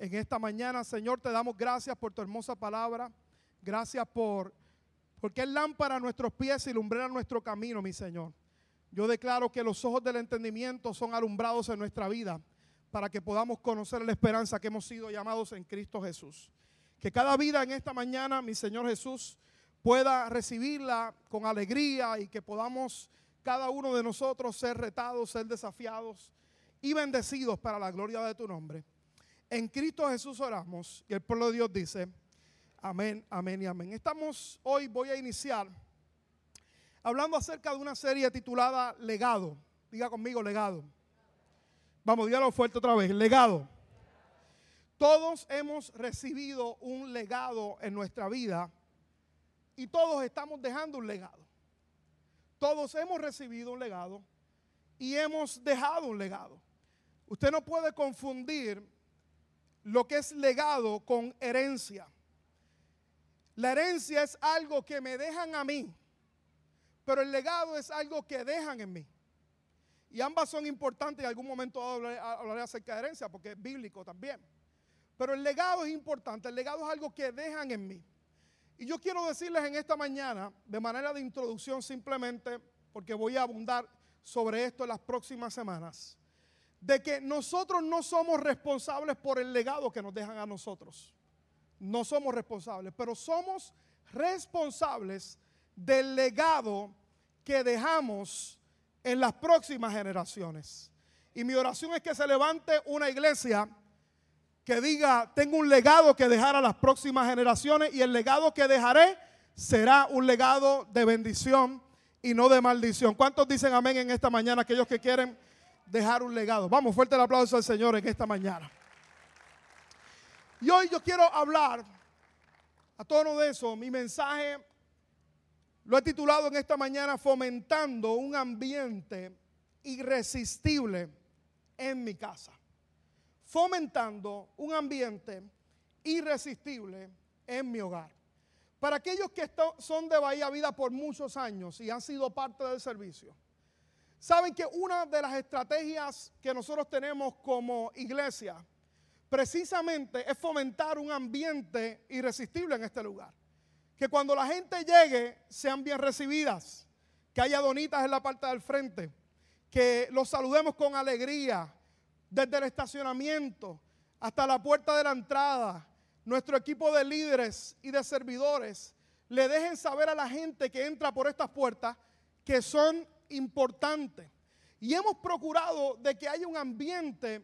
en esta mañana. Señor, te damos gracias por tu hermosa palabra. Gracias por porque es lámpara a nuestros pies y lumbrera nuestro camino, mi Señor. Yo declaro que los ojos del entendimiento son alumbrados en nuestra vida para que podamos conocer la esperanza que hemos sido llamados en Cristo Jesús. Que cada vida en esta mañana, mi Señor Jesús, pueda recibirla con alegría y que podamos cada uno de nosotros ser retados, ser desafiados y bendecidos para la gloria de tu nombre. En Cristo Jesús oramos y el pueblo de Dios dice, amén, amén y amén. Estamos hoy, voy a iniciar hablando acerca de una serie titulada Legado. Diga conmigo, legado. Vamos, dígalo fuerte otra vez, legado. Todos hemos recibido un legado en nuestra vida y todos estamos dejando un legado. Todos hemos recibido un legado y hemos dejado un legado. Usted no puede confundir lo que es legado con herencia. La herencia es algo que me dejan a mí, pero el legado es algo que dejan en mí. Y ambas son importantes. En algún momento hablaré, acerca de herencia porque es bíblico también. Pero el legado es importante. El legado es algo que dejan en mí. Y yo quiero decirles en esta mañana, de manera de introducción simplemente, porque voy a abundar sobre esto en las próximas semanas de que nosotros no somos responsables por el legado que nos dejan a nosotros. No somos responsables, pero somos responsables del legado que dejamos en las próximas generaciones. Y mi oración es que se levante una iglesia que diga, tengo un legado que dejar a las próximas generaciones y el legado que dejaré será un legado de bendición y no de maldición. ¿Cuántos dicen amén en esta mañana? Aquellos que quieren dejar un legado. Vamos, fuerte el aplauso al Señor en esta mañana. Y hoy yo quiero hablar a tono de eso. Mi mensaje lo he titulado en esta mañana Fomentando un ambiente irresistible en mi casa. Fomentando un ambiente irresistible en mi hogar. Para aquellos que son de Bahía Vida por muchos años y han sido parte del servicio, Saben que una de las estrategias que nosotros tenemos como iglesia precisamente es fomentar un ambiente irresistible en este lugar. Que cuando la gente llegue sean bien recibidas, que haya donitas en la parte del frente, que los saludemos con alegría desde el estacionamiento hasta la puerta de la entrada. Nuestro equipo de líderes y de servidores le dejen saber a la gente que entra por estas puertas que son importante. Y hemos procurado de que haya un ambiente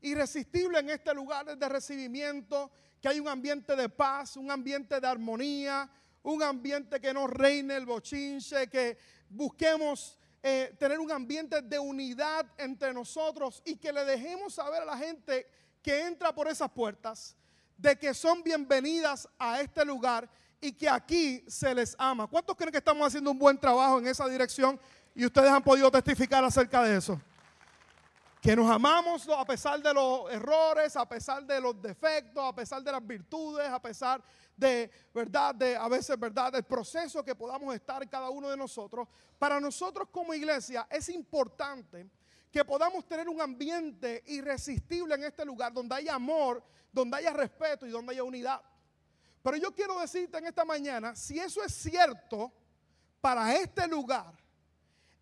irresistible en este lugar de recibimiento, que haya un ambiente de paz, un ambiente de armonía, un ambiente que no reine el bochinche, que busquemos eh, tener un ambiente de unidad entre nosotros y que le dejemos saber a la gente que entra por esas puertas de que son bienvenidas a este lugar y que aquí se les ama. ¿Cuántos creen que estamos haciendo un buen trabajo en esa dirección? Y ustedes han podido testificar acerca de eso. Que nos amamos a pesar de los errores, a pesar de los defectos, a pesar de las virtudes, a pesar de, ¿verdad? De a veces, ¿verdad? Del proceso que podamos estar cada uno de nosotros. Para nosotros como iglesia es importante que podamos tener un ambiente irresistible en este lugar, donde haya amor, donde haya respeto y donde haya unidad. Pero yo quiero decirte en esta mañana, si eso es cierto para este lugar,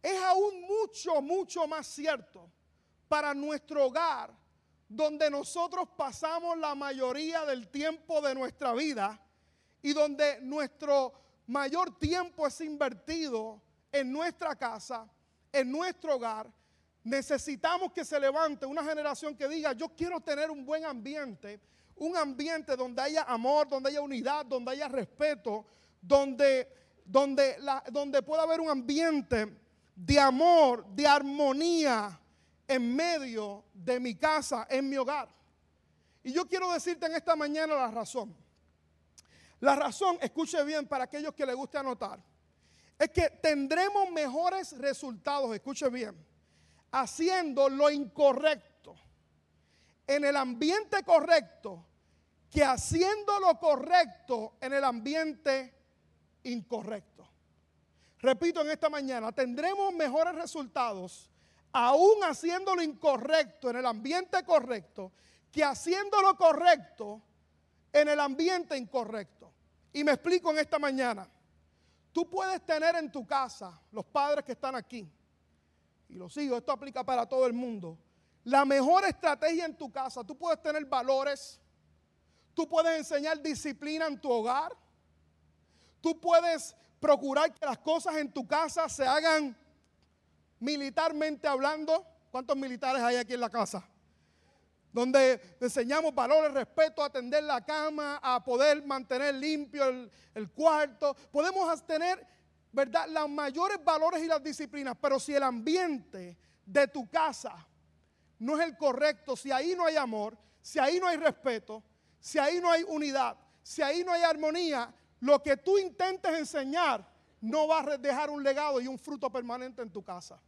es aún mucho, mucho más cierto para nuestro hogar, donde nosotros pasamos la mayoría del tiempo de nuestra vida y donde nuestro mayor tiempo es invertido en nuestra casa, en nuestro hogar. Necesitamos que se levante una generación que diga, yo quiero tener un buen ambiente, un ambiente donde haya amor, donde haya unidad, donde haya respeto, donde, donde, donde pueda haber un ambiente de amor, de armonía en medio de mi casa, en mi hogar. Y yo quiero decirte en esta mañana la razón. La razón, escuche bien para aquellos que les guste anotar, es que tendremos mejores resultados, escuche bien, haciendo lo incorrecto, en el ambiente correcto, que haciendo lo correcto en el ambiente incorrecto. Repito en esta mañana, tendremos mejores resultados aún haciendo lo incorrecto en el ambiente correcto que haciendo lo correcto en el ambiente incorrecto. Y me explico en esta mañana. Tú puedes tener en tu casa, los padres que están aquí, y los hijos, esto aplica para todo el mundo, la mejor estrategia en tu casa. Tú puedes tener valores, tú puedes enseñar disciplina en tu hogar, tú puedes procurar que las cosas en tu casa se hagan militarmente hablando. ¿Cuántos militares hay aquí en la casa? Donde enseñamos valores, respeto, atender la cama, a poder mantener limpio el, el cuarto. Podemos tener, ¿verdad?, los mayores valores y las disciplinas, pero si el ambiente de tu casa no es el correcto, si ahí no hay amor, si ahí no hay respeto, si ahí no hay unidad, si ahí no hay armonía, lo que tú intentes enseñar no va a dejar un legado y un fruto permanente en tu casa.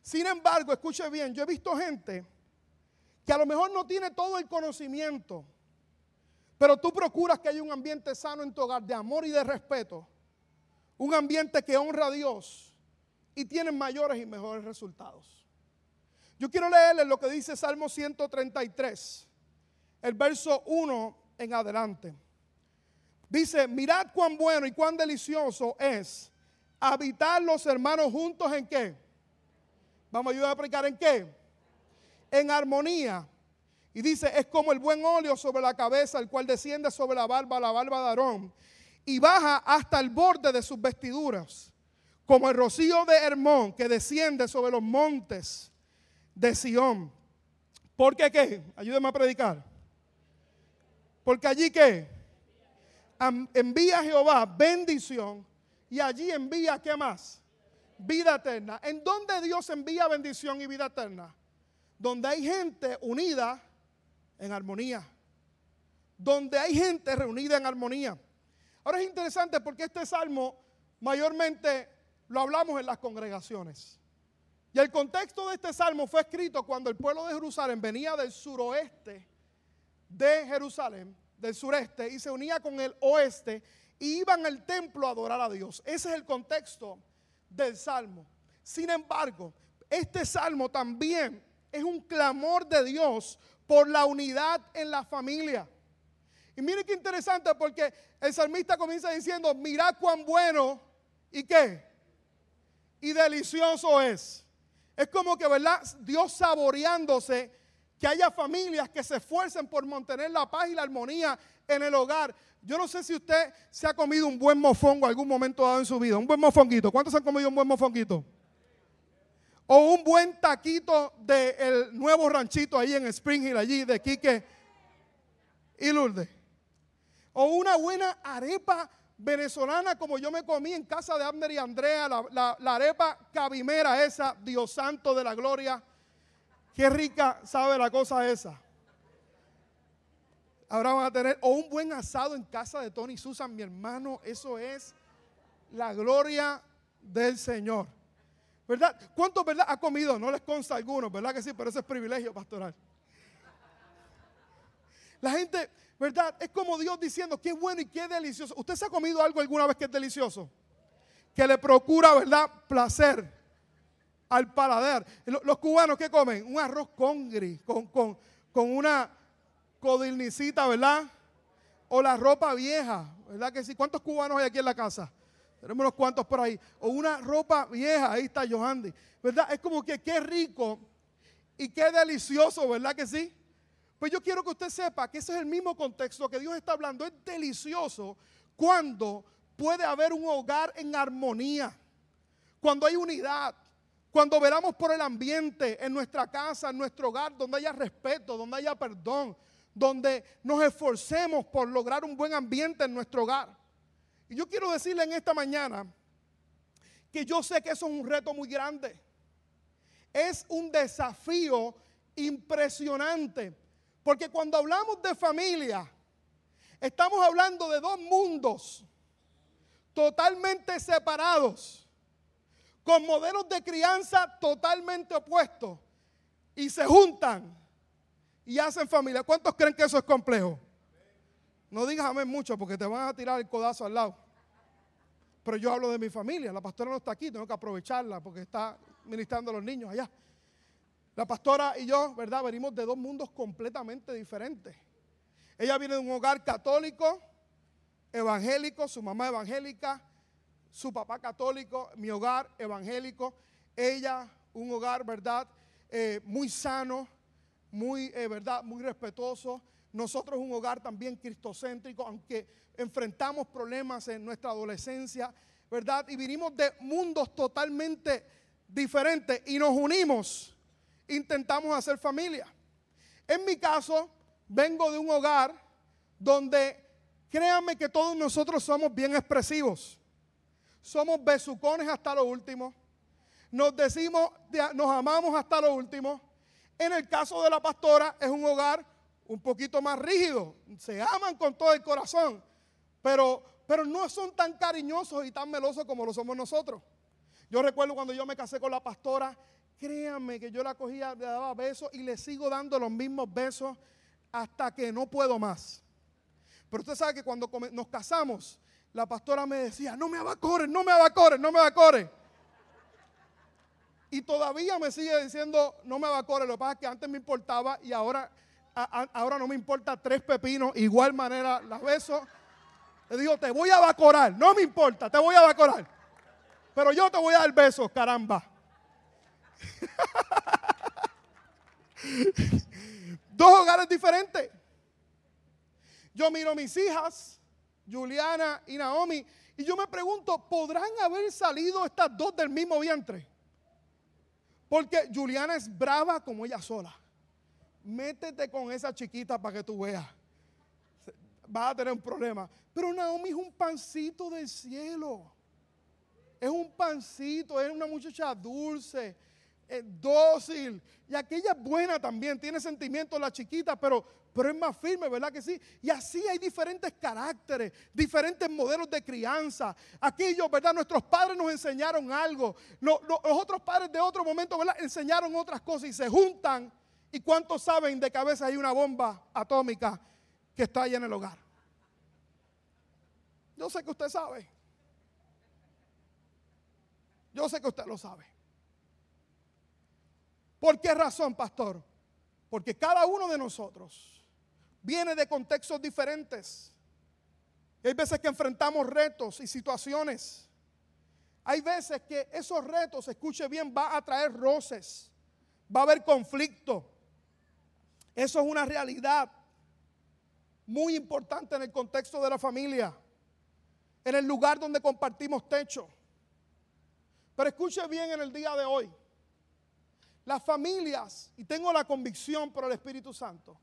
Sin embargo, escuche bien, yo he visto gente que a lo mejor no tiene todo el conocimiento, pero tú procuras que haya un ambiente sano en tu hogar de amor y de respeto, un ambiente que honra a Dios y tiene mayores y mejores resultados. Yo quiero leerles lo que dice Salmo 133, el verso 1 en adelante. Dice, mirad cuán bueno y cuán delicioso es habitar los hermanos juntos en qué. Vamos a ayudar a aplicar en qué. En armonía. Y dice, es como el buen óleo sobre la cabeza, el cual desciende sobre la barba, la barba de Aarón, y baja hasta el borde de sus vestiduras, como el rocío de Hermón que desciende sobre los montes de Sión. ¿Por qué qué? Ayúdeme a predicar. Porque allí qué? Envía a Jehová bendición y allí envía, ¿qué más? Vida eterna. ¿En dónde Dios envía bendición y vida eterna? Donde hay gente unida en armonía. Donde hay gente reunida en armonía. Ahora es interesante porque este salmo mayormente lo hablamos en las congregaciones. Y el contexto de este salmo fue escrito cuando el pueblo de Jerusalén venía del suroeste de Jerusalén del sureste y se unía con el oeste y iban al templo a adorar a Dios. Ese es el contexto del salmo. Sin embargo, este salmo también es un clamor de Dios por la unidad en la familia. Y mire qué interesante porque el salmista comienza diciendo, mirad cuán bueno y qué, y delicioso es. Es como que, ¿verdad? Dios saboreándose que haya familias que se esfuercen por mantener la paz y la armonía en el hogar. Yo no sé si usted se ha comido un buen mofongo algún momento dado en su vida, un buen mofonguito. ¿Cuántos han comido un buen mofonguito? O un buen taquito del nuevo ranchito ahí en Spring Hill, allí de Quique y Lourdes. O una buena arepa venezolana como yo me comí en casa de Abner y Andrea, la, la arepa cabimera esa, Dios santo de la gloria Qué rica sabe la cosa esa. Ahora van a tener o un buen asado en casa de Tony Susan, mi hermano. Eso es la gloria del Señor. ¿Verdad? ¿Cuántos, verdad, ha comido? No les consta a algunos, ¿verdad que sí? Pero ese es privilegio pastoral. La gente, ¿verdad? Es como Dios diciendo, qué bueno y qué delicioso. ¿Usted se ha comido algo alguna vez que es delicioso? Que le procura, ¿verdad? Placer al paladar. Los cubanos, ¿qué comen? Un arroz congri, con, con, con una codilnicita, ¿verdad? O la ropa vieja, ¿verdad que sí? ¿Cuántos cubanos hay aquí en la casa? Tenemos unos cuantos por ahí. O una ropa vieja, ahí está Johandy. ¿Verdad? Es como que qué rico y qué delicioso, ¿verdad que sí? Pues yo quiero que usted sepa que ese es el mismo contexto que Dios está hablando. Es delicioso cuando puede haber un hogar en armonía, cuando hay unidad, cuando veramos por el ambiente en nuestra casa, en nuestro hogar, donde haya respeto, donde haya perdón, donde nos esforcemos por lograr un buen ambiente en nuestro hogar. Y yo quiero decirle en esta mañana que yo sé que eso es un reto muy grande. Es un desafío impresionante. Porque cuando hablamos de familia, estamos hablando de dos mundos totalmente separados con modelos de crianza totalmente opuestos y se juntan y hacen familia. ¿Cuántos creen que eso es complejo? No digas amén mucho porque te van a tirar el codazo al lado. Pero yo hablo de mi familia. La pastora no está aquí, tengo que aprovecharla porque está ministrando a los niños allá. La pastora y yo, ¿verdad? Venimos de dos mundos completamente diferentes. Ella viene de un hogar católico, evangélico, su mamá evangélica, su papá católico, mi hogar evangélico. Ella, un hogar, ¿verdad? Eh, muy sano, muy, eh, ¿verdad? Muy respetuoso. Nosotros un hogar también cristocéntrico, aunque enfrentamos problemas en nuestra adolescencia, ¿verdad? Y vinimos de mundos totalmente diferentes y nos unimos intentamos hacer familia. En mi caso, vengo de un hogar donde créanme que todos nosotros somos bien expresivos. Somos besucones hasta lo último. Nos decimos, nos amamos hasta lo último. En el caso de la pastora es un hogar un poquito más rígido. Se aman con todo el corazón, pero, pero no son tan cariñosos y tan melosos como lo somos nosotros. Yo recuerdo cuando yo me casé con la pastora, Créanme que yo la cogía, le daba besos y le sigo dando los mismos besos hasta que no puedo más. Pero usted sabe que cuando nos casamos, la pastora me decía, no me abacores, no me abacores, no me abacores. Y todavía me sigue diciendo, no me abacores. Lo que pasa es que antes me importaba y ahora, ahora no me importa tres pepinos. Igual manera la beso. Le digo, te voy a abacorar. No me importa, te voy a abacorar. Pero yo te voy a dar besos, caramba. Dos hogares diferentes. Yo miro a mis hijas, Juliana y Naomi, y yo me pregunto, ¿podrán haber salido estas dos del mismo vientre? Porque Juliana es brava como ella sola. Métete con esa chiquita para que tú veas. Vas a tener un problema. Pero Naomi es un pancito del cielo. Es un pancito, es una muchacha dulce es dócil. Y aquella es buena también, tiene sentimientos la chiquita, pero, pero es más firme, ¿verdad que sí? Y así hay diferentes caracteres, diferentes modelos de crianza. Aquellos, ¿verdad? Nuestros padres nos enseñaron algo. Los, otros padres de otro momento, ¿verdad? Enseñaron otras cosas y se juntan. ¿Y cuántos saben de que a veces hay una bomba atómica que está allá en el hogar? Yo sé que usted sabe. Yo sé que usted lo sabe. ¿Por qué razón, pastor? Porque cada uno de nosotros viene de contextos diferentes. hay veces que enfrentamos retos y situaciones. Hay veces que esos retos, escuche bien, va a traer roces, va a haber conflicto. Eso es una realidad muy importante en el contexto de la familia, en el lugar donde compartimos techo. Pero escuche bien en el día de hoy. Las familias, y tengo la convicción por el Espíritu Santo,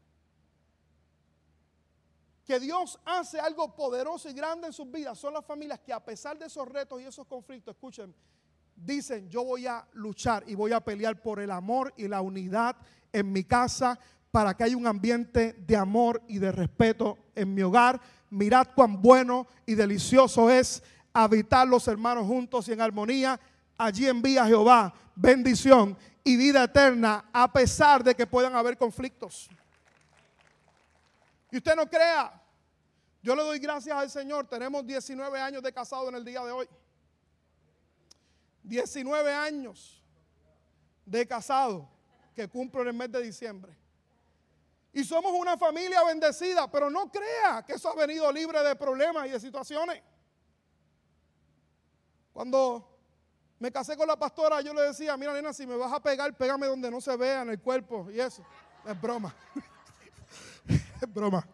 que Dios hace algo poderoso y grande en sus vidas, son las familias que a pesar de esos retos y esos conflictos, escuchen, dicen, yo voy a luchar y voy a pelear por el amor y la unidad en mi casa para que haya un ambiente de amor y de respeto en mi hogar. Mirad cuán bueno y delicioso es habitar los hermanos juntos y en armonía. Allí envía Jehová bendición y vida eterna a pesar de que puedan haber conflictos. Y usted no crea, yo le doy gracias al Señor, tenemos 19 años de casado en el día de hoy. 19 años de casado que cumplo en el mes de diciembre. Y somos una familia bendecida, pero no crea que eso ha venido libre de problemas y de situaciones. Cuando me casé con la pastora, yo le decía, mira nena, si me vas a pegar, pégame donde no se vea en el cuerpo y eso. Es broma. es broma.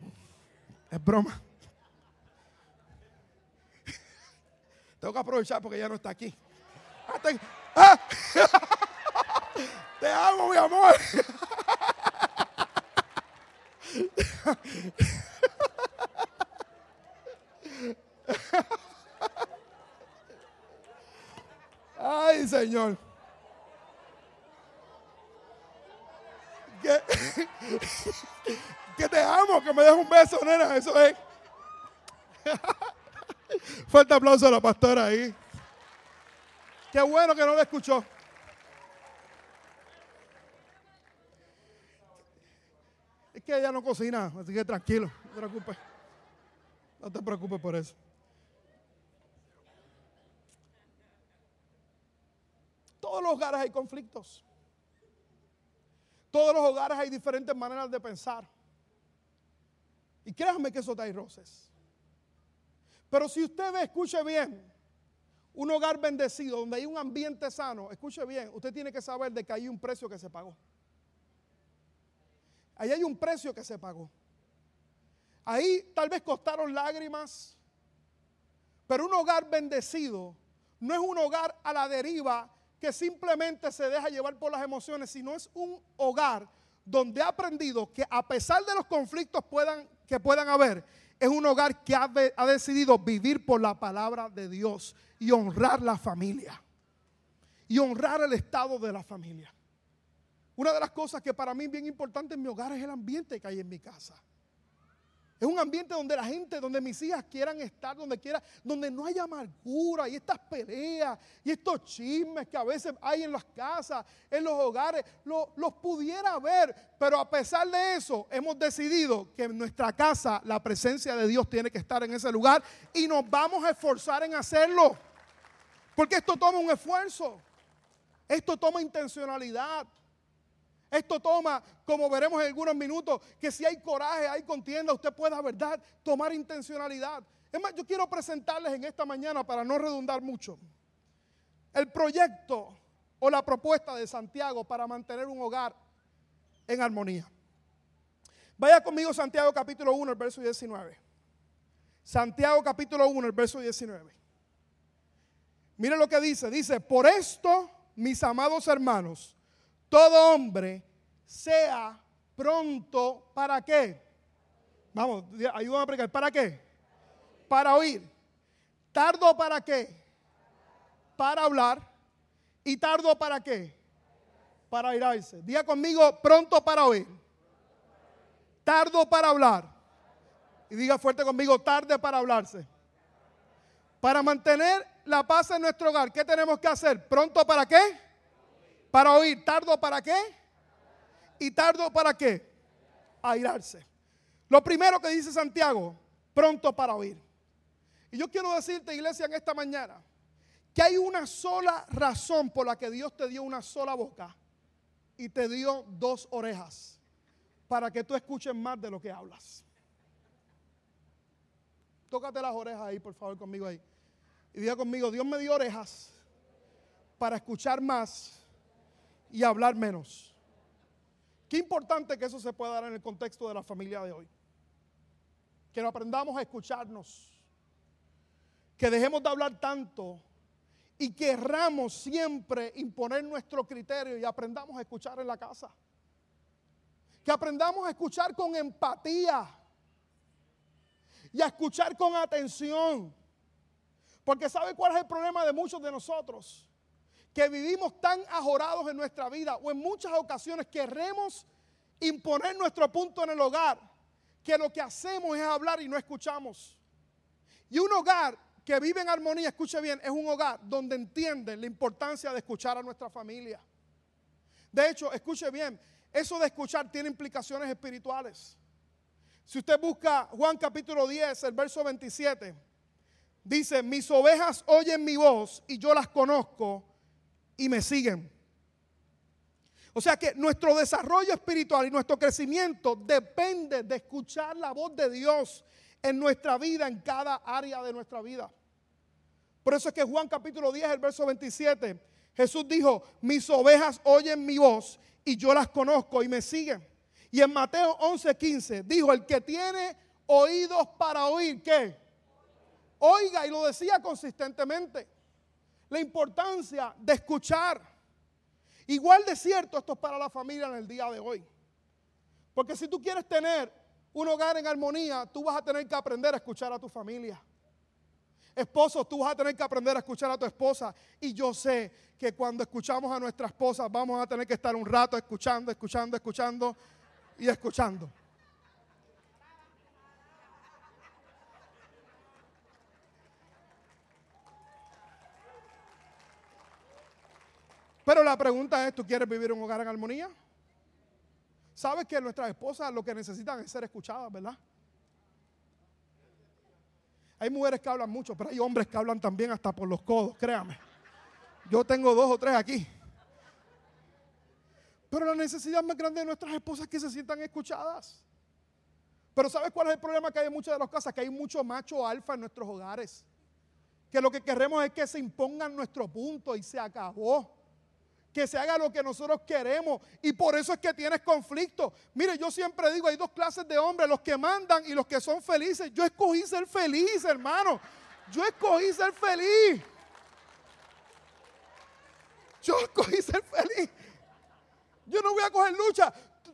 Es broma. Tengo que aprovechar porque ya no está aquí. Ah, te, ¡Ah! te amo, mi amor. Ay, Señor. Que, te amo, que me des un beso, nena. Eso es. Fuerte aplauso a la pastora ahí. Qué bueno que no la escuchó. Es que ella no cocina, así que tranquilo, no te preocupes. No te preocupes por eso. todos los hogares hay conflictos. Todos los hogares hay diferentes maneras de pensar. Y créanme que eso trae roces. Pero si usted ve, escuche bien, un hogar bendecido, donde hay un ambiente sano, escuche bien, usted tiene que saber de que hay un precio que se pagó. Ahí hay un precio que se pagó. Ahí tal vez costaron lágrimas, pero un hogar bendecido no es un hogar a la deriva que simplemente se deja llevar por las emociones, sino es un hogar donde ha aprendido que a pesar de los conflictos puedan, que puedan haber, es un hogar que ha, ha decidido vivir por la palabra de Dios y honrar la familia. Y honrar el estado de la familia. Una de las cosas que para mí es bien importante en mi hogar es el ambiente que hay en mi casa. Es un ambiente donde la gente, donde mis hijas quieran estar, donde quiera, donde no haya amargura y estas peleas y estos chismes que a veces hay en las casas, en los hogares, los pudiera ver. Pero a pesar de eso, hemos decidido que en nuestra casa la presencia de Dios tiene que estar en ese lugar y nos vamos a esforzar en hacerlo. Porque esto toma un esfuerzo, esto toma intencionalidad. Esto toma, como veremos en algunos minutos, que si hay coraje, hay contienda, usted pueda, ¿verdad?, tomar intencionalidad. Es más, yo quiero presentarles en esta mañana, para no redundar mucho, el proyecto o la propuesta de Santiago para mantener un hogar en armonía. Vaya conmigo Santiago capítulo 1, el verso 19. Santiago capítulo 1, el verso 19. Mire lo que dice. Dice, por esto, mis amados hermanos, todo hombre sea pronto para qué. Vamos, ayúdame a explicar. ¿Para qué? Para oír. ¿Tardo para qué? Para hablar. ¿Y tardo para qué? Para irse. Diga conmigo, pronto para oír. Tardo para hablar. Y diga fuerte conmigo, tarde para hablarse. Para mantener la paz en nuestro hogar, ¿qué tenemos que hacer? ¿Pronto para qué? Para oír, tardo para qué? Y tardo para qué? Airarse. Lo primero que dice Santiago, pronto para oír. Y yo quiero decirte, iglesia, en esta mañana, que hay una sola razón por la que Dios te dio una sola boca y te dio dos orejas para que tú escuches más de lo que hablas. Tócate las orejas ahí, por favor, conmigo ahí. Y diga conmigo, Dios me dio orejas para escuchar más y hablar menos. Qué importante que eso se pueda dar en el contexto de la familia de hoy. Que aprendamos a escucharnos. Que dejemos de hablar tanto y querramos siempre imponer nuestro criterio y aprendamos a escuchar en la casa. Que aprendamos a escuchar con empatía y a escuchar con atención. Porque ¿sabe cuál es el problema de muchos de nosotros? Que vivimos tan ajorados en nuestra vida o en muchas ocasiones queremos imponer nuestro punto en el hogar, que lo que hacemos es hablar y no escuchamos. Y un hogar que vive en armonía, escuche bien, es un hogar donde entienden la importancia de escuchar a nuestra familia. De hecho, escuche bien, eso de escuchar tiene implicaciones espirituales. Si usted busca Juan capítulo 10, el verso 27, dice, mis ovejas oyen mi voz y yo las conozco y me siguen. O sea que nuestro desarrollo espiritual y nuestro crecimiento depende de escuchar la voz de Dios en nuestra vida, en cada área de nuestra vida. Por eso es que Juan capítulo 10, el verso 27, Jesús dijo, mis ovejas oyen mi voz y yo las conozco y me siguen. Y en Mateo 11, 15 dijo, el que tiene oídos para oír, ¿qué? Oiga, y lo decía consistentemente la importancia de escuchar. Igual de cierto esto es para la familia en el día de hoy. Porque si tú quieres tener un hogar en armonía, tú vas a tener que aprender a escuchar a tu familia. Esposo, tú vas a tener que aprender a escuchar a tu esposa. Y yo sé que cuando escuchamos a nuestra esposa vamos a tener que estar un rato escuchando, escuchando, escuchando y escuchando. Pero la pregunta es, ¿tú quieres vivir un hogar en armonía? ¿Sabes que nuestras esposas lo que necesitan es ser escuchadas, verdad? Hay mujeres que hablan mucho, pero hay hombres que hablan también hasta por los codos, créame. Yo tengo dos o tres aquí. Pero la necesidad más grande de nuestras esposas es que se sientan escuchadas. Pero ¿sabes cuál es el problema que hay en muchas de las casas? Que hay mucho macho alfa en nuestros hogares. Que lo que queremos es que se impongan nuestro punto y se acabó. Que se haga lo que nosotros queremos. Y por eso es que tienes conflicto. Mire, yo siempre digo, hay dos clases de hombres, los que mandan y los que son felices. Yo escogí ser feliz, hermano. Yo escogí ser feliz. Yo escogí ser feliz. Yo no voy a coger lucha.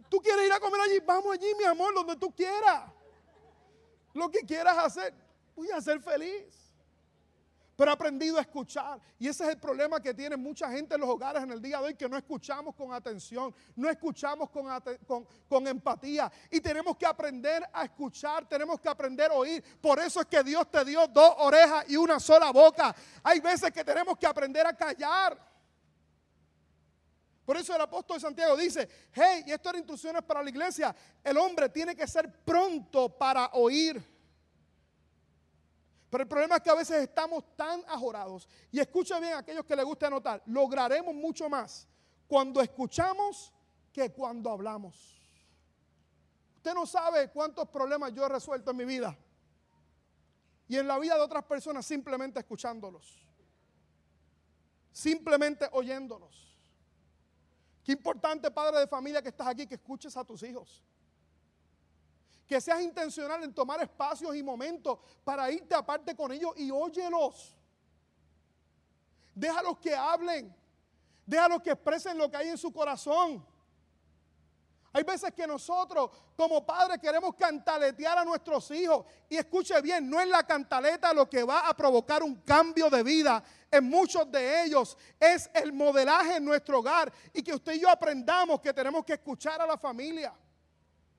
Tú quieres ir a comer allí, vamos allí, mi amor, donde tú quieras. Lo que quieras hacer, voy a ser feliz. Pero he aprendido a escuchar. Y ese es el problema que tiene mucha gente en los hogares en el día de hoy, que no escuchamos con atención, no escuchamos con, con, empatía. Y tenemos que aprender a escuchar, tenemos que aprender a oír. Por eso es que Dios te dio dos orejas y una sola boca. Hay veces que tenemos que aprender a callar. Por eso el apóstol Santiago dice, hey, y esto eran instrucciones para la iglesia, el hombre tiene que ser pronto para oír. Pero el problema es que a veces estamos tan ajorados. Y escucha bien a aquellos que les guste anotar, lograremos mucho más cuando escuchamos que cuando hablamos. Usted no sabe cuántos problemas yo he resuelto en mi vida. Y en la vida de otras personas simplemente escuchándolos. Simplemente oyéndolos. Qué importante, padre de familia, que estás aquí, que escuches a tus hijos. Que seas intencional en tomar espacios y momentos para irte aparte con ellos y óyelos. Déjalos que hablen. Déjalos que expresen lo que hay en su corazón. Hay veces que nosotros como padres queremos cantaletear a nuestros hijos. Y escuche bien, no es la cantaleta lo que va a provocar un cambio de vida en muchos de ellos. Es el modelaje en nuestro hogar. Y que usted y yo aprendamos que tenemos que escuchar a la familia.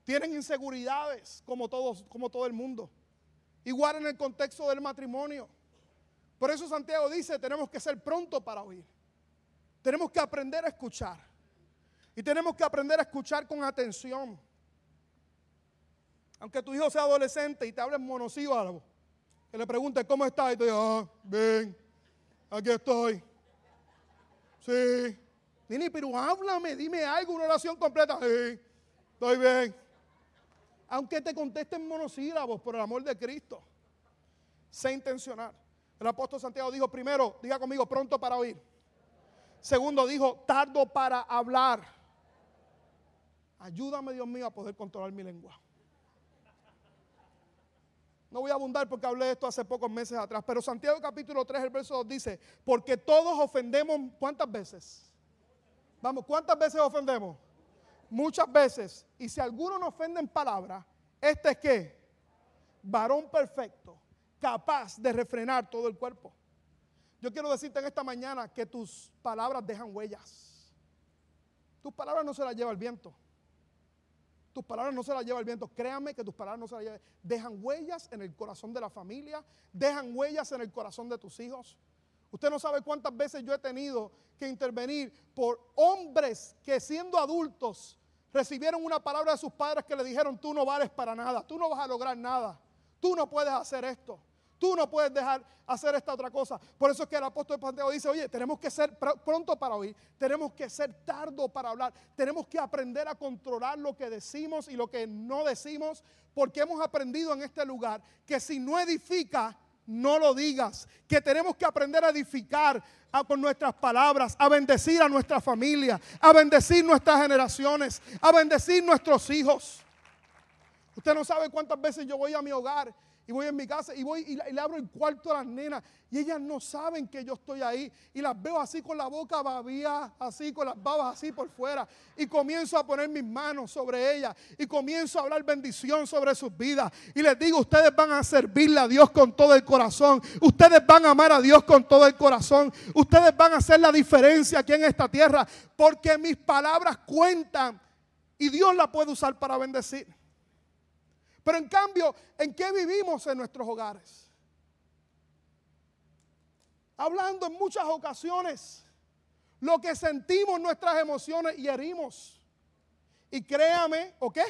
Tienen inseguridades como, todos, como todo el mundo. Igual en el contexto del matrimonio. Por eso Santiago dice, tenemos que ser pronto para oír. Tenemos que aprender a escuchar. Y tenemos que aprender a escuchar con atención. Aunque tu hijo sea adolescente y te hable en monosílabo, que le pregunte cómo está y te diga, ah, bien, aquí estoy. Sí. Nini, pero háblame, dime algo, una oración completa. Sí, estoy bien. Aunque te conteste en monosílabos, por el amor de Cristo. Sé intencional. El apóstol Santiago dijo primero, diga conmigo, pronto para oír. Segundo, dijo, tardo para hablar. Ayúdame, Dios mío, a poder controlar mi lengua. No voy a abundar porque hablé de esto hace pocos meses atrás, pero Santiago capítulo 3, el verso 2 dice, porque todos ofendemos, ¿cuántas veces? Vamos, ¿cuántas veces ofendemos? Muchas veces. Y si alguno nos ofende en palabra, este es que varón perfecto, capaz de refrenar todo el cuerpo. Yo quiero decirte en esta mañana que tus palabras dejan huellas. Tus palabras no se las lleva el viento. Tus palabras no se las lleva el viento. Créame que tus palabras no se las llevan. Dejan huellas en el corazón de la familia. Dejan huellas en el corazón de tus hijos. Usted no sabe cuántas veces yo he tenido que intervenir por hombres que siendo adultos recibieron una palabra de sus padres que le dijeron, tú no vales para nada, tú no vas a lograr nada, tú no puedes hacer esto. Tú no puedes dejar hacer esta otra cosa. Por eso es que el apóstol Santiago dice, oye, tenemos que ser pronto para oír, tenemos que ser tardo para hablar, tenemos que aprender a controlar lo que decimos y lo que no decimos, porque hemos aprendido en este lugar que si no edifica, no lo digas, que tenemos que aprender a edificar con nuestras palabras, a bendecir a nuestra familia, a bendecir nuestras generaciones, a bendecir nuestros hijos. Usted no sabe cuántas veces yo voy a mi hogar y voy en mi casa y voy y, le abro el cuarto a las nenas y ellas no saben que yo estoy ahí y las veo así con la boca babía, así con las babas así por fuera y comienzo a poner mis manos sobre ellas y comienzo a hablar bendición sobre sus vidas y les digo, ustedes van a servirle a Dios con todo el corazón, ustedes van a amar a Dios con todo el corazón, ustedes van a hacer la diferencia aquí en esta tierra porque mis palabras cuentan y Dios la puede usar para bendecir. Pero en cambio, ¿en qué vivimos en nuestros hogares? Hablando en muchas ocasiones lo que sentimos, nuestras emociones y herimos. Y créame, ¿o qué?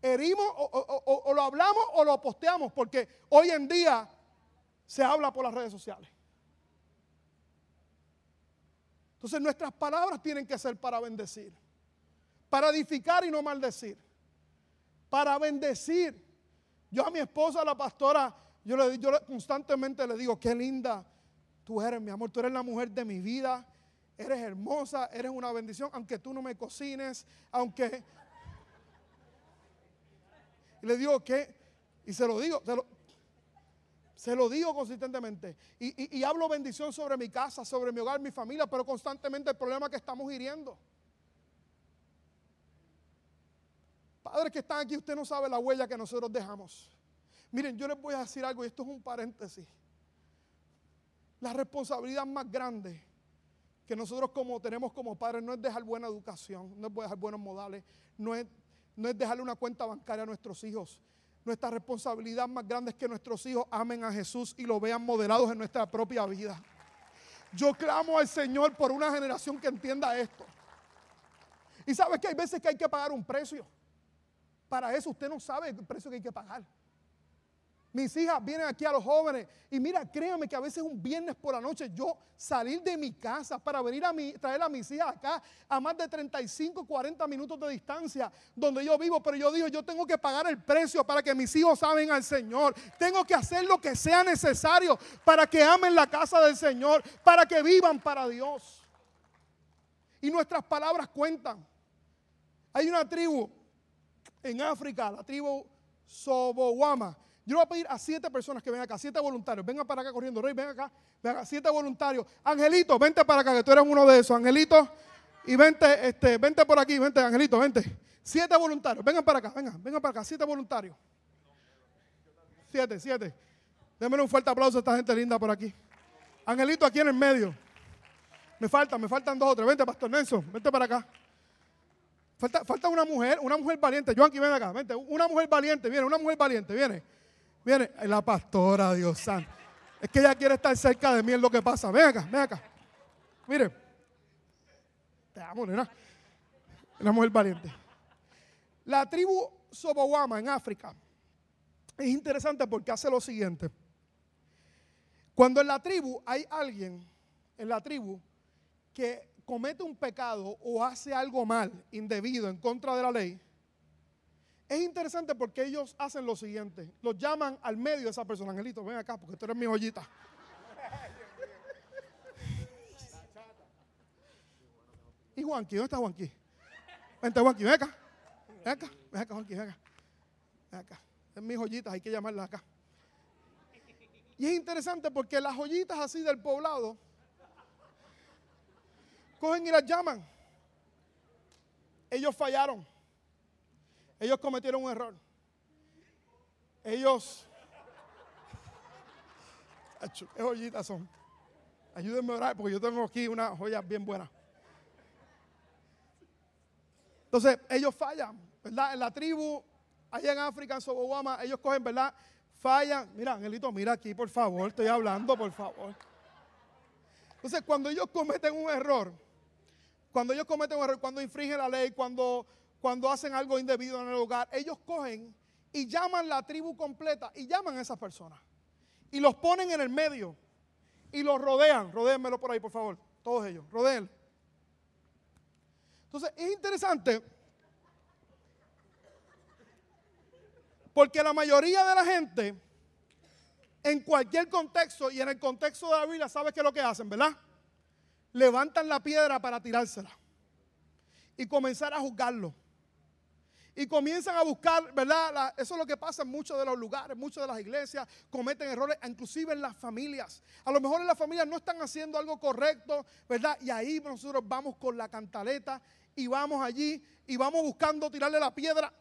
Herimos o, o lo hablamos o lo posteamos, porque hoy en día se habla por las redes sociales. Entonces nuestras palabras tienen que ser para bendecir. para edificar y no maldecir, para bendecir. Yo a mi esposa, la pastora, yo, le, constantemente le digo, qué linda tú eres, mi amor, tú eres la mujer de mi vida, eres hermosa, eres una bendición, aunque tú no me cocines, aunque... Y le digo, ¿qué? Y se lo digo, se lo, digo consistentemente. Y, hablo bendición sobre mi casa, sobre mi hogar, mi familia, pero constantemente el problema que estamos hiriendo. Padres que están aquí, usted no sabe la huella que nosotros dejamos. Miren, yo les voy a decir algo y esto es un paréntesis. La responsabilidad más grande que nosotros como tenemos como padres no es dejar buena educación, no es dejar buenos modales, no es, no es dejarle una cuenta bancaria a nuestros hijos, nuestra responsabilidad más grande es que nuestros hijos amen a Jesús y lo vean modelados en nuestra propia vida. Yo clamo al Señor por una generación que entienda esto. Y sabes que hay veces que hay que pagar un precio. Para eso usted no sabe el precio que hay que pagar. Mis hijas vienen aquí a los jóvenes y mira, créame que a veces un viernes por la noche yo salir de mi casa para venir a mi, traer a mis hijas acá a más de 35, 40 minutos de distancia donde yo vivo, pero yo digo, yo tengo que pagar el precio para que mis hijos amen al Señor. Tengo que hacer lo que sea necesario para que amen la casa del Señor, para que vivan para Dios. Y nuestras palabras cuentan. Hay una tribu en África, la tribu Sobowama yo le voy a pedir a siete personas que vengan acá, siete voluntarios. Vengan para acá corriendo, Rey, ven acá. Venga, siete voluntarios. Angelito, vente para acá, que tú eres uno de esos. Angelito, y vente, este, vente por aquí, vente, Angelito, vente. Siete voluntarios, vengan para acá, vengan, vengan para acá, siete voluntarios. Siete, siete. Démosle un fuerte aplauso a esta gente linda por aquí. Angelito aquí en el medio. Me faltan, me faltan dos o tres. Vente, Pastor Nelson, vente para acá. Falta, falta una mujer, una mujer valiente. Joanqui, ven acá, vente. Una mujer valiente, viene, una mujer valiente, viene. Viene la pastora, Dios santo. Es que ella quiere estar cerca de mí, es lo que pasa. Ven acá, ven acá. Mire. Te amo, nena. Una mujer valiente. La tribu Sobowama en África es interesante porque hace lo siguiente. Cuando en la tribu hay alguien, en la tribu, que comete un pecado o hace algo mal, indebido, en contra de la ley, es interesante porque ellos hacen lo siguiente. Los llaman al medio de esa persona. Angelito, ven acá porque tú eres mi joyita. ¿Y Juanqui? ¿Dónde está Juanqui? Vente, Juanqui, ven acá. Ven acá, ven acá, Juanqui, ven. Ven acá. Es mi joyita, hay que llamarla acá. Y es interesante porque las joyitas así del poblado cogen y las llaman. Ellos fallaron. Ellos cometieron un error. Ellos. ¿Qué joyitas son? Ayúdenme a orar porque yo tengo aquí una joya bien buena. Entonces, ellos fallan, ¿verdad? En la tribu, allá en África, en Sobowama, ellos cogen, ¿verdad? Fallan. Mira, Angelito, mira aquí, por favor, estoy hablando, por favor. Entonces, cuando ellos cometen un error, cuando ellos cometen un error, cuando infringen la ley, cuando cuando hacen algo indebido en el hogar, ellos cogen y llaman la tribu completa y llaman a esas personas. Y los ponen en el medio y los rodean. Rodéenmelo por ahí, por favor. Todos ellos, rodeen. Entonces, es interesante porque la mayoría de la gente, en cualquier contexto y en el contexto de la Biblia, ¿sabe qué es lo que hacen, verdad? Levantan la piedra para tirársela y comenzar a juzgarlo y comienzan a buscar, ¿verdad? eso es lo que pasa en muchos de los lugares, muchas de las iglesias cometen errores, inclusive en las familias. A lo mejor en las familias no están haciendo algo correcto, ¿verdad? Y ahí nosotros vamos con la cantaleta y vamos allí y vamos buscando tirarle la piedra.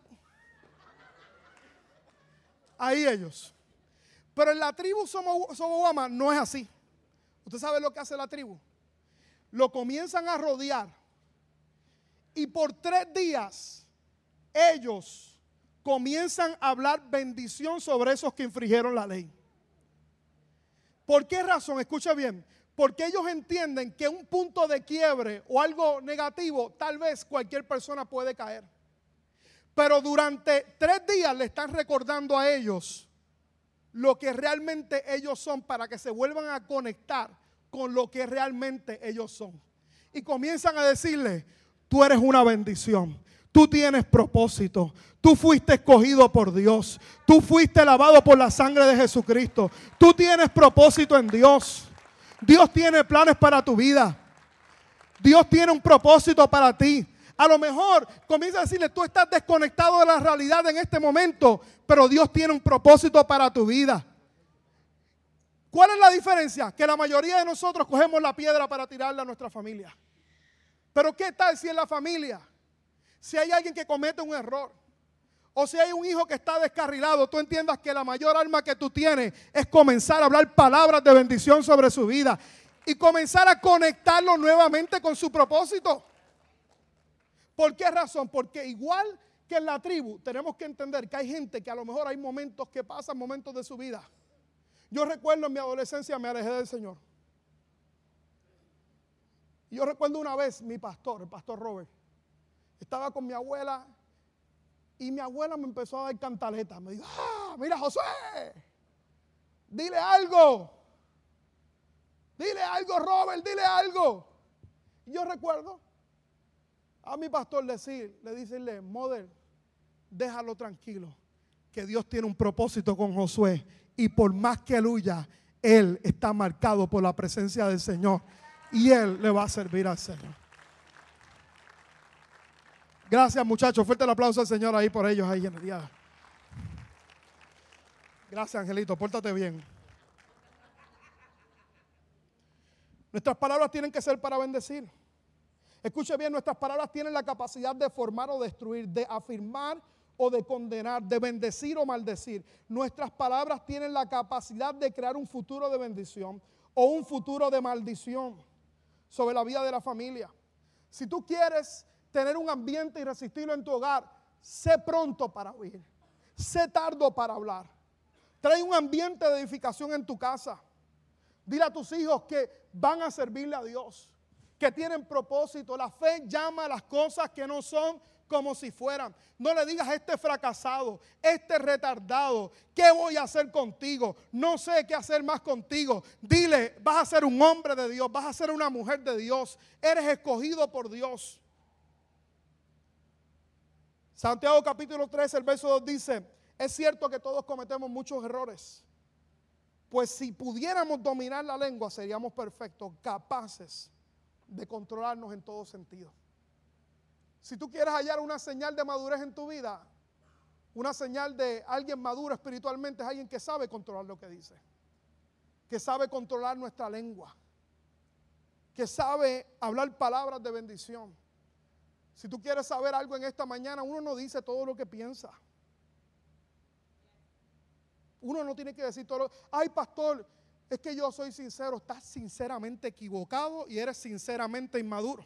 Ahí ellos. Pero en la tribu Sobowama no es así. ¿Usted sabe lo que hace la tribu? Lo comienzan a rodear. Y por tres días ellos comienzan a hablar bendición sobre esos que infringieron la ley. ¿Por qué razón? Escucha bien. Porque ellos entienden que un punto de quiebre o algo negativo, tal vez cualquier persona puede caer. Pero durante tres días le están recordando a ellos lo que realmente ellos son para que se vuelvan a conectar con lo que realmente ellos son. Y comienzan a decirle, tú eres una bendición Tú tienes propósito. Tú fuiste escogido por Dios. Tú fuiste lavado por la sangre de Jesucristo. Tú tienes propósito en Dios. Dios tiene planes para tu vida. Dios tiene un propósito para ti. A lo mejor comienza a decirle, tú estás desconectado de la realidad en este momento, pero Dios tiene un propósito para tu vida. ¿Cuál es la diferencia? Que la mayoría de nosotros cogemos la piedra para tirarla a nuestra familia. Pero ¿qué tal si en la familia, si hay alguien que comete un error, o si hay un hijo que está descarrilado, tú entiendas que la mayor arma que tú tienes es comenzar a hablar palabras de bendición sobre su vida y comenzar a conectarlo nuevamente con su propósito. ¿Por qué razón? Porque igual que en la tribu, tenemos que entender que hay gente que a lo mejor hay momentos que pasan, momentos de su vida, yo recuerdo en mi adolescencia me alejé del Señor. Y yo recuerdo una vez mi pastor, el pastor Robert, estaba con mi abuela y mi abuela me empezó a dar cantaleta. Me dijo, ah, mira José, dile algo. Dile algo, Robert, dile algo. Y yo recuerdo a mi pastor decir, le decirle, Mother, déjalo tranquilo, que Dios tiene un propósito con Josué y por más que huya, él está marcado por la presencia del Señor y él le va a servir al Señor. Gracias muchachos, fuerte el aplauso al Señor ahí por ellos ahí en el día. Gracias Angelito, pórtate bien. Nuestras palabras tienen que ser para bendecir. Escuche bien, nuestras palabras tienen la capacidad de formar o destruir, de afirmar o de condenar, de bendecir o maldecir. Nuestras palabras tienen la capacidad de crear un futuro de bendición o un futuro de maldición sobre la vida de la familia. Si tú quieres tener un ambiente irresistible en tu hogar, sé pronto para oír, sé tardo para hablar. Trae un ambiente de edificación en tu casa. Dile a tus hijos que van a servirle a Dios, que tienen propósito. La fe llama a las cosas que no son como si fueran. No le digas este fracasado, este retardado, ¿qué voy a hacer contigo? No sé qué hacer más contigo. Dile, vas a ser un hombre de Dios, vas a ser una mujer de Dios, eres escogido por Dios. Santiago capítulo 3, el verso 2 dice, es cierto que todos cometemos muchos errores, pues si pudiéramos dominar la lengua seríamos perfectos, capaces de controlarnos en todo sentido. Si tú quieres hallar una señal de madurez en tu vida, una señal de alguien maduro espiritualmente es alguien que sabe controlar lo que dice, que sabe controlar nuestra lengua, que sabe hablar palabras de bendición. Si tú quieres saber algo en esta mañana, uno no dice todo lo que piensa. Uno no tiene que decir todo lo, ay pastor, es que yo soy sincero, estás sinceramente equivocado y eres sinceramente inmaduro.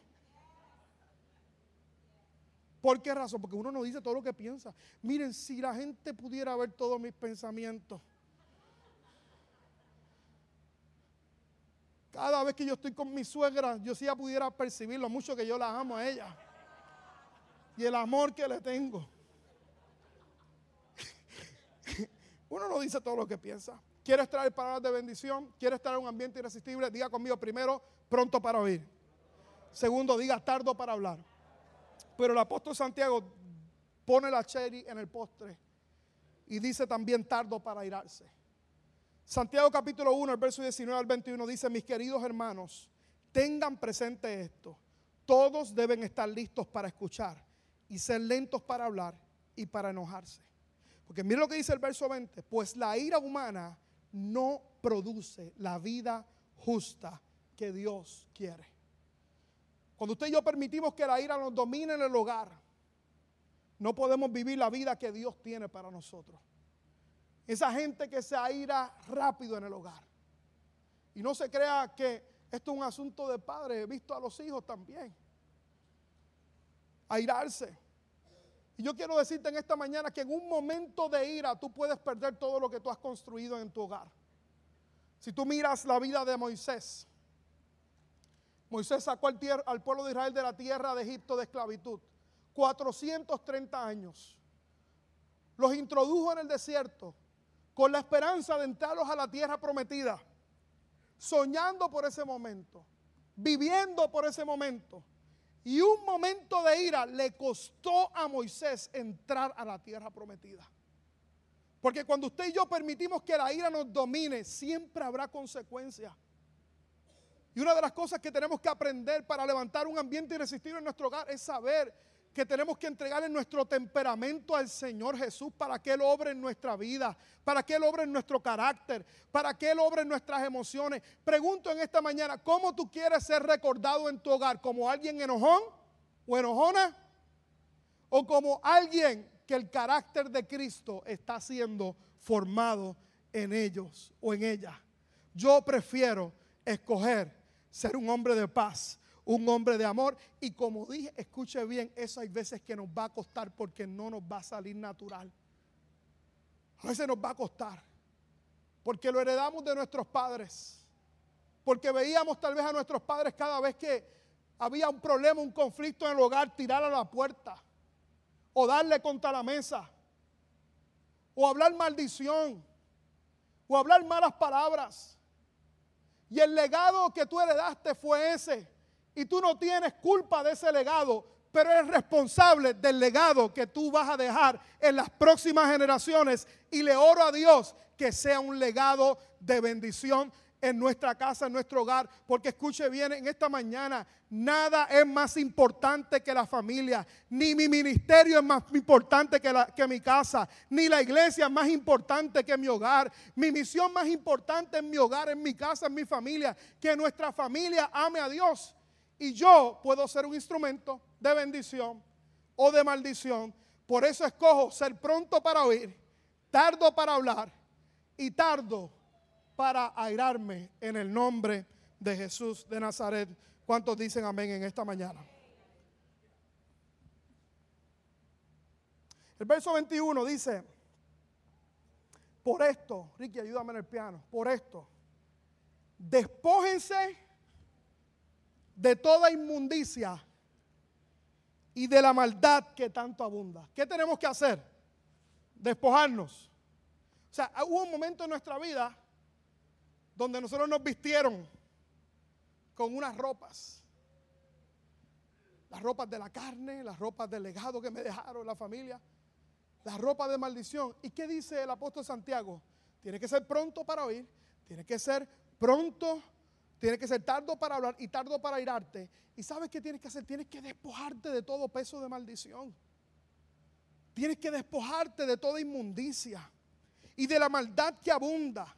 ¿Por qué razón? Porque uno no dice todo lo que piensa. Miren, si la gente pudiera ver todos mis pensamientos. Cada vez que yo estoy con mi suegra, yo sí ya pudiera percibir lo mucho que yo la amo a ella. Y el amor que le tengo. Uno no dice todo lo que piensa. ¿Quieres traer palabras de bendición? ¿Quieres traer un ambiente irresistible? Diga conmigo primero, pronto para oír. Segundo, diga tardo para hablar. Pero el apóstol Santiago pone la cherry en el postre y dice también tardo para irarse. Santiago capítulo 1, el verso 19 al 21 dice, mis queridos hermanos, tengan presente esto. Todos deben estar listos para escuchar y ser lentos para hablar y para enojarse. Porque mire lo que dice el verso 20, pues la ira humana no produce la vida justa que Dios quiere. Cuando usted y yo permitimos que la ira nos domine en el hogar, no podemos vivir la vida que Dios tiene para nosotros. Esa gente que se aira rápido en el hogar. Y no se crea que esto es un asunto de padre, he visto a los hijos también. Airarse. Y yo quiero decirte en esta mañana que en un momento de ira tú puedes perder todo lo que tú has construido en tu hogar. Si tú miras la vida de Moisés, Moisés sacó al, pueblo de Israel de la tierra de Egipto de esclavitud. 430 años. Los introdujo en el desierto con la esperanza de entrarlos a la tierra prometida. Soñando por ese momento. Viviendo por ese momento. Y un momento de ira le costó a Moisés entrar a la tierra prometida. Porque cuando usted y yo permitimos que la ira nos domine, siempre habrá consecuencias. Y una de las cosas que tenemos que aprender para levantar un ambiente irresistible en nuestro hogar es saber que tenemos que entregarle nuestro temperamento al Señor Jesús para que Él obre en nuestra vida, para que Él obre en nuestro carácter, para que Él obre en nuestras emociones. Pregunto en esta mañana, ¿cómo tú quieres ser recordado en tu hogar? ¿Como alguien enojón o enojona? ¿O como alguien que el carácter de Cristo está siendo formado en ellos o en ella? Yo prefiero escoger ser un hombre de paz un hombre de amor. Y como dije, escuche bien, eso hay veces que nos va a costar porque no nos va a salir natural. A veces nos va a costar. Porque lo heredamos de nuestros padres. Porque veíamos tal vez a nuestros padres cada vez que había un problema, un conflicto en el hogar, tirar a la puerta. O darle contra la mesa. O hablar maldición. O hablar malas palabras. Y el legado que tú heredaste fue ese. Y tú no tienes culpa de ese legado, pero eres responsable del legado que tú vas a dejar en las próximas generaciones. Y le oro a Dios que sea un legado de bendición en nuestra casa, en nuestro hogar. Porque escuche bien, en esta mañana nada es más importante que la familia. Ni mi ministerio es más importante que, mi casa. Ni la iglesia es más importante que mi hogar. Mi misión más importante en mi hogar, en mi casa, en mi familia. Que nuestra familia ame a Dios y yo puedo ser un instrumento de bendición o de maldición. Por eso escojo ser pronto para oír, tardo para hablar y tardo para airarme en el nombre de Jesús de Nazaret. ¿Cuántos dicen amén en esta mañana? El verso 21 dice, por esto, Ricky, ayúdame en el piano, por esto, despójense de toda inmundicia y de la maldad que tanto abunda. ¿Qué tenemos que hacer? Despojarnos. O sea, hubo un momento en nuestra vida donde nosotros nos vistieron con unas ropas. Las ropas de la carne, las ropas del legado que me dejaron la familia, las ropas de maldición. ¿Y qué dice el apóstol Santiago? Tiene que ser pronto para oír, tiene que ser pronto Tienes que ser tardo para hablar y tardo para irarte. ¿Y sabes qué tienes que hacer? Tienes que despojarte de todo peso de maldición. Tienes que despojarte de toda inmundicia y de la maldad que abunda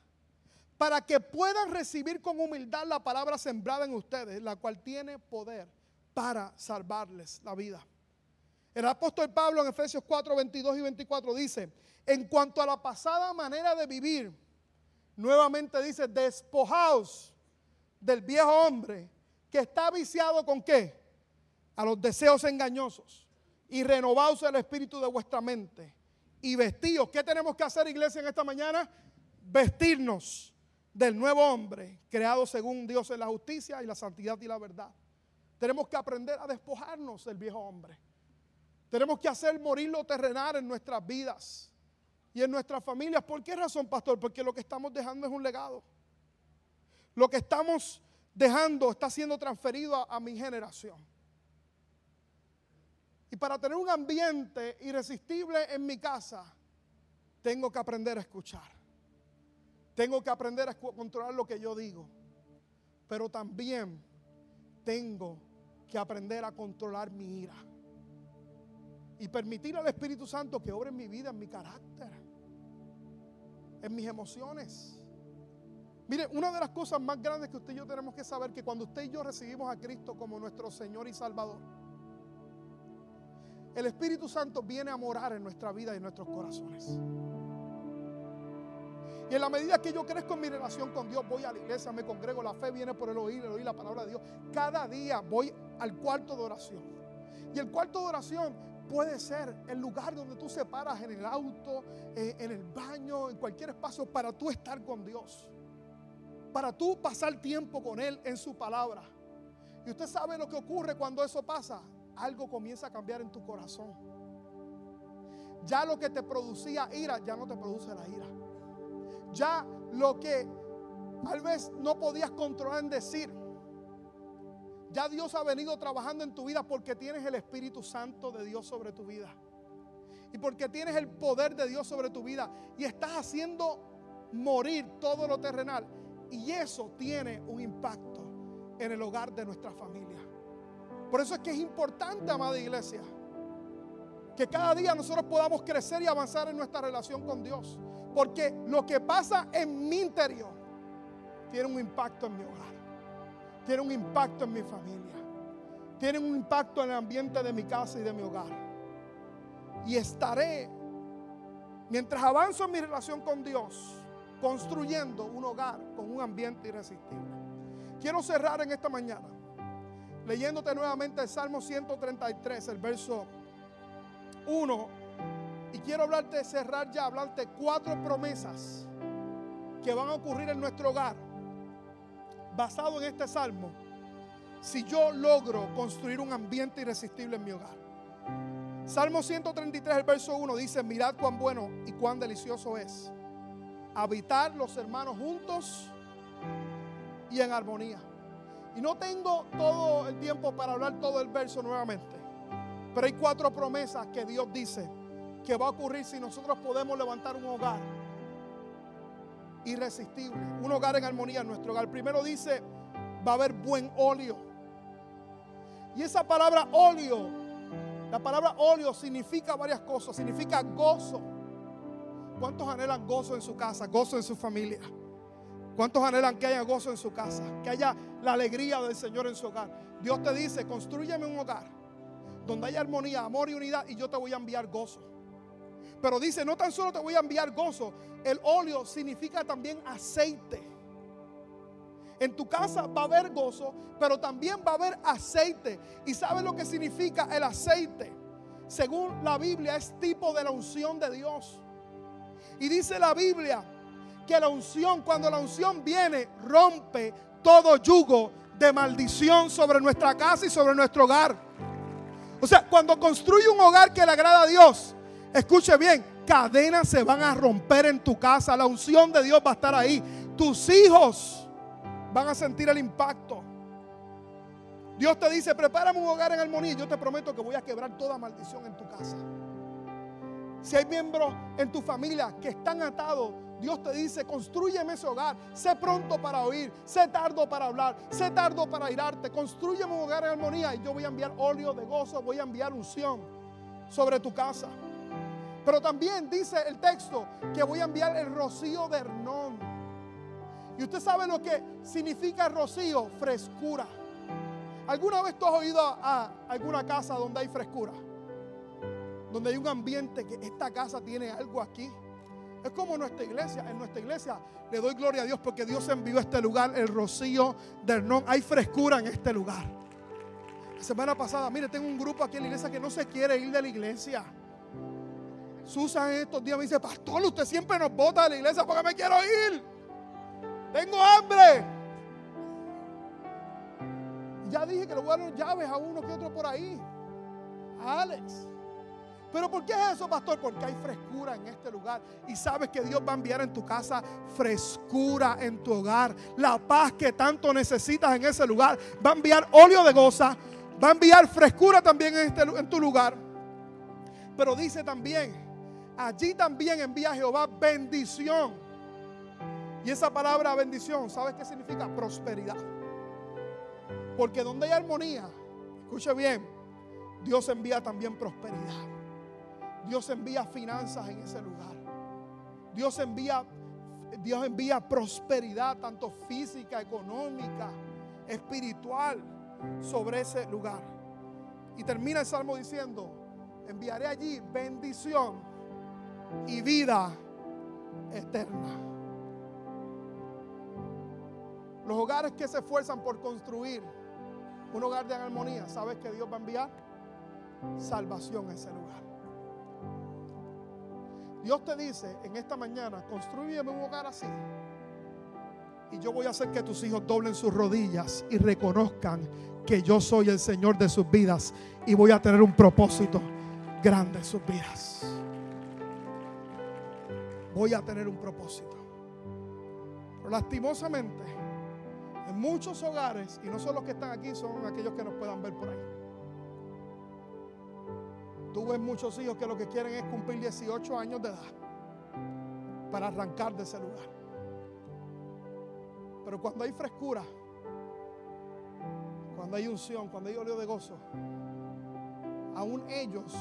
para que puedan recibir con humildad la palabra sembrada en ustedes, la cual tiene poder para salvarles la vida. El apóstol Pablo en Efesios 4, 22 y 24 dice, en cuanto a la pasada manera de vivir, nuevamente dice, despojaos del viejo hombre que está viciado con qué? A los deseos engañosos. Y renovaos el espíritu de vuestra mente. Y vestidos. ¿Qué tenemos que hacer, iglesia, en esta mañana? Vestirnos del nuevo hombre, creado según Dios en la justicia y la santidad y la verdad. Tenemos que aprender a despojarnos del viejo hombre. Tenemos que hacer morir lo terrenal en nuestras vidas y en nuestras familias. ¿Por qué razón, pastor? Porque lo que estamos dejando es un legado. Lo que estamos dejando está siendo transferido a, mi generación. Y para tener un ambiente irresistible en mi casa, tengo que aprender a escuchar. Tengo que aprender a controlar lo que yo digo. Pero también tengo que aprender a controlar mi ira. Y permitir al Espíritu Santo que obre en mi vida, en mi carácter, en mis emociones. Mire, una de las cosas más grandes que usted y yo tenemos que saber que cuando usted y yo recibimos a Cristo como nuestro Señor y Salvador, el Espíritu Santo viene a morar en nuestra vida y en nuestros corazones. Y en la medida que yo crezco en mi relación con Dios, voy a la iglesia, me congrego, la fe viene por el oír, el oír la palabra de Dios. Cada día voy al cuarto de oración. Y el cuarto de oración puede ser el lugar donde tú separas en el auto, eh, en el baño, en cualquier espacio para tú estar con Dios para tú pasar tiempo con Él en su palabra. Y usted sabe lo que ocurre cuando eso pasa. Algo comienza a cambiar en tu corazón. Ya lo que te producía ira, ya no te produce la ira. Ya lo que tal vez no podías controlar en decir, Ya Dios ha venido trabajando en tu vida porque tienes el Espíritu Santo de Dios sobre tu vida. Y porque tienes el poder de Dios sobre tu vida. Y estás haciendo morir todo lo terrenal. Y eso tiene un impacto en el hogar de nuestra familia. Por eso es que es importante, amada iglesia, que cada día nosotros podamos crecer y avanzar en nuestra relación con Dios. Porque lo que pasa en mi interior tiene un impacto en mi hogar. Tiene un impacto en mi familia. Tiene un impacto en el ambiente de mi casa y de mi hogar. Y estaré, mientras avanzo en mi relación con Dios, construyendo un hogar con un ambiente irresistible. Quiero cerrar en esta mañana leyéndote nuevamente el Salmo 133, el verso 1. Y quiero hablarte, cerrar ya, hablarte cuatro promesas que van a ocurrir en nuestro hogar, basado en este salmo, si yo logro construir un ambiente irresistible en mi hogar. Salmo 133, el verso 1 dice, mirad cuán bueno y cuán delicioso es habitar los hermanos juntos y en armonía. Y no tengo todo el tiempo para hablar todo el verso nuevamente. Pero hay cuatro promesas que Dios dice que va a ocurrir si nosotros podemos levantar un hogar irresistible, un hogar en armonía en nuestro hogar. Primero dice, va a haber buen óleo. Y esa palabra óleo, la palabra óleo significa varias cosas, significa gozo. ¿Cuántos anhelan gozo en su casa, gozo en su familia? ¿Cuántos anhelan que haya gozo en su casa? Que haya la alegría del Señor en su hogar. Dios te dice, construyeme un hogar donde haya armonía, amor y unidad y yo te voy a enviar gozo. Pero dice, no tan solo te voy a enviar gozo, el óleo significa también aceite. En tu casa va a haber gozo, pero también va a haber aceite. ¿Y sabes lo que significa el aceite? Según la Biblia es tipo de la unción de Dios. Y dice la Biblia que la unción, cuando la unción viene, rompe todo yugo de maldición sobre nuestra casa y sobre nuestro hogar. O sea, cuando construye un hogar que le agrada a Dios, escuche bien, cadenas se van a romper en tu casa, la unción de Dios va a estar ahí. Tus hijos van a sentir el impacto. Dios te dice, prepárame un hogar en armonía. Yo te prometo que voy a quebrar toda maldición en tu casa. Si hay miembros en tu familia que están atados, Dios te dice, construyeme ese hogar. Sé pronto para oír, sé tardo para hablar, sé tardo para irarte. Construyeme un hogar en armonía y yo voy a enviar óleo de gozo, voy a enviar unción sobre tu casa. Pero también dice el texto que voy a enviar el rocío de Hernón. Y usted sabe lo que significa rocío, frescura. ¿Alguna vez tú has oído a alguna casa donde hay frescura? donde hay un ambiente que esta casa tiene algo aquí. Es como nuestra iglesia. En nuestra iglesia le doy gloria a Dios porque Dios envió a este lugar el rocío del non. Hay frescura en este lugar. La semana pasada, mire, tengo un grupo aquí en la iglesia que no se quiere ir de la iglesia. Susan estos días me dice, pastor, usted siempre nos bota de la iglesia porque me quiero ir. Tengo hambre. Ya dije que le voy a llaves a uno que otro por ahí. Alex. Pero ¿por qué es eso, pastor? Porque hay frescura en este lugar. Y sabes que Dios va a enviar en tu casa frescura en tu hogar. La paz que tanto necesitas en ese lugar. Va a enviar óleo de goza. Va a enviar frescura también en, este, en tu lugar. Pero dice también, allí también envía Jehová bendición. Y esa palabra bendición, ¿sabes qué significa? Prosperidad. Porque donde hay armonía, escuche bien, Dios envía también prosperidad. Dios envía finanzas en ese lugar. Dios envía, Dios envía prosperidad, tanto física, económica, espiritual, sobre ese lugar. Y termina el salmo diciendo, enviaré allí bendición y vida eterna. Los hogares que se esfuerzan por construir un hogar de armonía, ¿sabes que Dios va a enviar? Salvación a ese lugar. Dios te dice en esta mañana, construyeme un hogar así. Y yo voy a hacer que tus hijos doblen sus rodillas y reconozcan que yo soy el Señor de sus vidas y voy a tener un propósito grande en sus vidas. Voy a tener un propósito. Pero lastimosamente, En muchos hogares, y no son los que están aquí, son aquellos que nos puedan ver por ahí. Tú ves muchos hijos que lo que quieren es cumplir 18 años de edad para arrancar de ese lugar. Pero cuando hay frescura, cuando hay unción, cuando hay óleo de gozo, aún ellos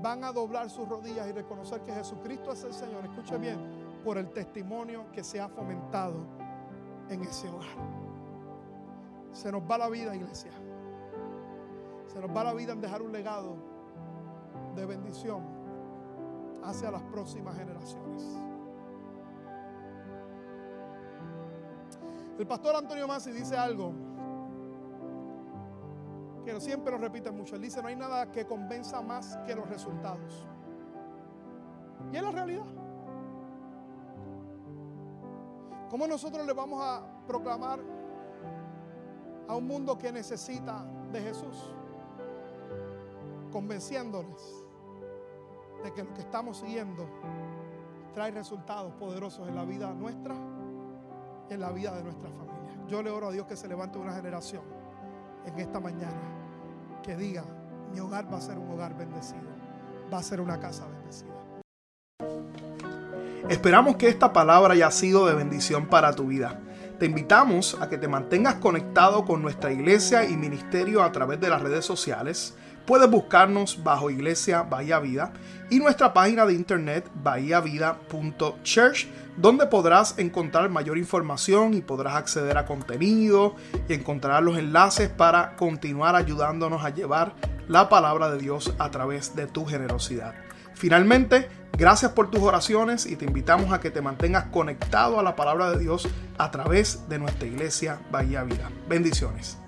van a doblar sus rodillas y reconocer que Jesucristo es el Señor. Escuche bien, por el testimonio que se ha fomentado en ese hogar. Se nos va la vida, iglesia. Se nos va la vida en dejar un legado de bendición hacia las próximas generaciones. El pastor Antonio Masi dice algo que siempre lo repite mucho. Él dice, no hay nada que convenza más que los resultados. Y es la realidad. ¿Cómo nosotros le vamos a proclamar a un mundo que necesita de Jesús? Convenciéndoles de que lo que estamos siguiendo trae resultados poderosos en la vida nuestra y en la vida de nuestra familia. Yo le oro a Dios que se levante una generación en esta mañana que diga, mi hogar va a ser un hogar bendecido, va a ser una casa bendecida. Esperamos que esta palabra haya sido de bendición para tu vida. Te invitamos a que te mantengas conectado con nuestra iglesia y ministerio a través de las redes sociales. Puedes buscarnos bajo Iglesia Bahía Vida y nuestra página de internet bahiavida.church, donde podrás encontrar mayor información y podrás acceder a contenido y encontrar los enlaces para continuar ayudándonos a llevar la palabra de Dios a través de tu generosidad. Finalmente, gracias por tus oraciones y te invitamos a que te mantengas conectado a la palabra de Dios a través de nuestra iglesia Bahía Vida. Bendiciones.